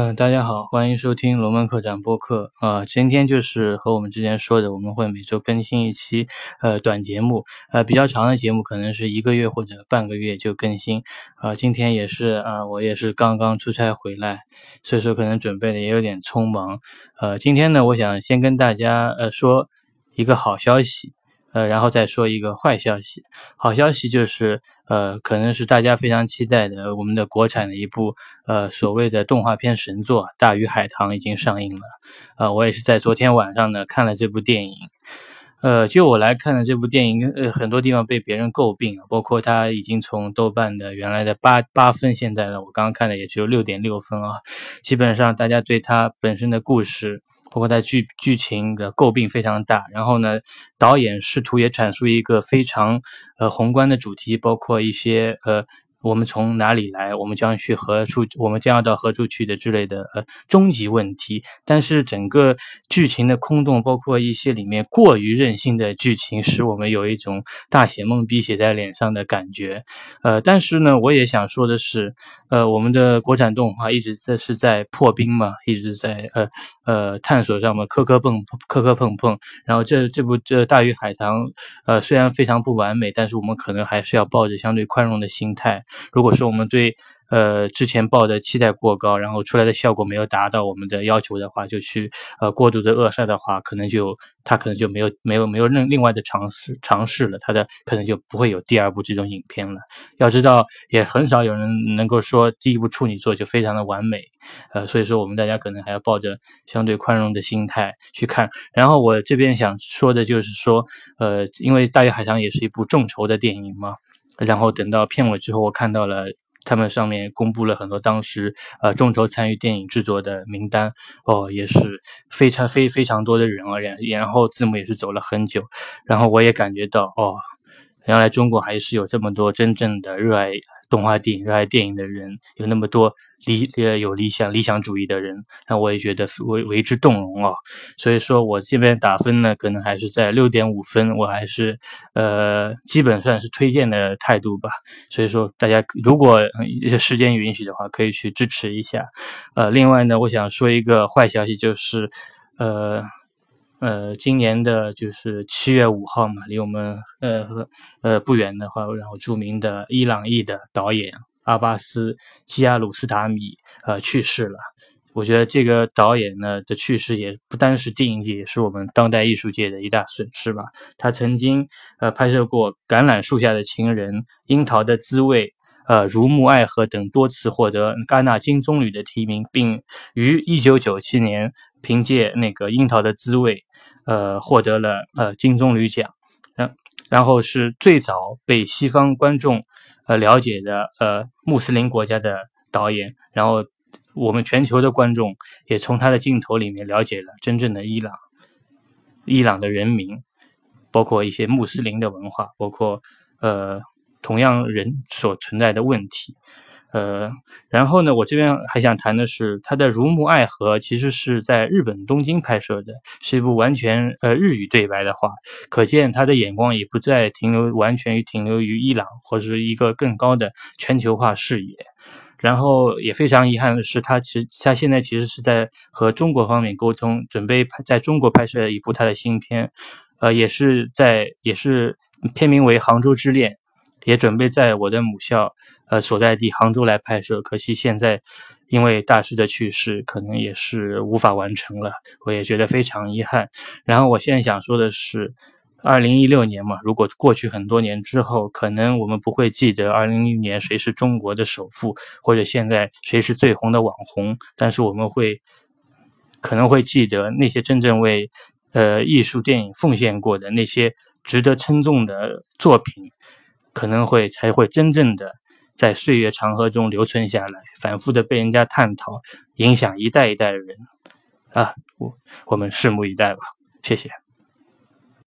嗯，大家好，欢迎收听龙门客栈播客啊。今天就是和我们之前说的，我们会每周更新一期呃短节目，呃比较长的节目可能是一个月或者半个月就更新啊。今天也是啊，我也是刚刚出差回来，所以说可能准备的也有点匆忙。呃，今天呢，我想先跟大家呃说一个好消息。呃，然后再说一个坏消息。好消息就是，呃，可能是大家非常期待的，我们的国产的一部呃所谓的动画片神作《大鱼海棠》已经上映了。呃，我也是在昨天晚上呢看了这部电影。呃，就我来看的这部电影，呃，很多地方被别人诟病，包括它已经从豆瓣的原来的八八分，现在呢，我刚刚看的也只有六点六分啊。基本上大家对它本身的故事。包括在剧剧情的诟病非常大，然后呢，导演试图也阐述一个非常呃宏观的主题，包括一些呃。我们从哪里来？我们将去何处？我们将要到何处去的之类的呃终极问题。但是整个剧情的空洞，包括一些里面过于任性的剧情，使我们有一种大写懵逼写在脸上的感觉。呃，但是呢，我也想说的是，呃，我们的国产动画一直在是在破冰嘛，一直在呃呃探索上嘛，磕磕碰磕磕碰碰。然后这这部这《大鱼海棠》呃虽然非常不完美，但是我们可能还是要抱着相对宽容的心态。如果说我们对呃之前抱的期待过高，然后出来的效果没有达到我们的要求的话，就去呃过度的扼杀的话，可能就他可能就没有没有没有另另外的尝试尝试了，他的可能就不会有第二部这种影片了。要知道，也很少有人能够说第一部处女作就非常的完美，呃，所以说我们大家可能还要抱着相对宽容的心态去看。然后我这边想说的就是说，呃，因为《大鱼海棠》也是一部众筹的电影嘛。然后等到片尾之后，我看到了他们上面公布了很多当时呃众筹参与电影制作的名单哦，也是非常非非常多的人啊，然然后字幕也是走了很久，然后我也感觉到哦，原来中国还是有这么多真正的热爱。动画电影热爱电影的人有那么多理呃有理想理想主义的人，那我也觉得为为之动容啊。所以说我这边打分呢，可能还是在六点五分，我还是呃基本算是推荐的态度吧。所以说大家如果时间允许的话，可以去支持一下。呃，另外呢，我想说一个坏消息，就是呃。呃，今年的就是七月五号嘛，离我们呃呃不远的话，然后著名的伊朗裔的导演阿巴斯基亚鲁斯塔米呃去世了。我觉得这个导演呢的去世也不单是电影界，也是我们当代艺术界的一大损失吧。他曾经呃拍摄过《橄榄树下的情人》《樱桃的滋味》呃《如沐爱河》等多次获得戛纳金棕榈的提名，并于一九九七年凭借那个《樱桃的滋味》。呃，获得了呃金棕榈奖，然然后是最早被西方观众呃了解的呃穆斯林国家的导演，然后我们全球的观众也从他的镜头里面了解了真正的伊朗，伊朗的人民，包括一些穆斯林的文化，包括呃同样人所存在的问题。呃，然后呢，我这边还想谈的是，他的《如沐爱河》其实是在日本东京拍摄的，是一部完全呃日语对白的话，可见他的眼光也不再停留完全于停留于伊朗或者是一个更高的全球化视野。然后也非常遗憾的是，他其实他现在其实是在和中国方面沟通，准备在中国拍摄一部他的新片，呃，也是在也是片名为《杭州之恋》。也准备在我的母校，呃所在地杭州来拍摄，可惜现在因为大师的去世，可能也是无法完成了。我也觉得非常遗憾。然后我现在想说的是，二零一六年嘛，如果过去很多年之后，可能我们不会记得二零一六年谁是中国的首富，或者现在谁是最红的网红，但是我们会可能会记得那些真正为呃艺术电影奉献过的那些值得称重的作品。可能会才会真正的在岁月长河中留存下来，反复的被人家探讨，影响一代一代的人啊！我我们拭目以待吧，谢谢。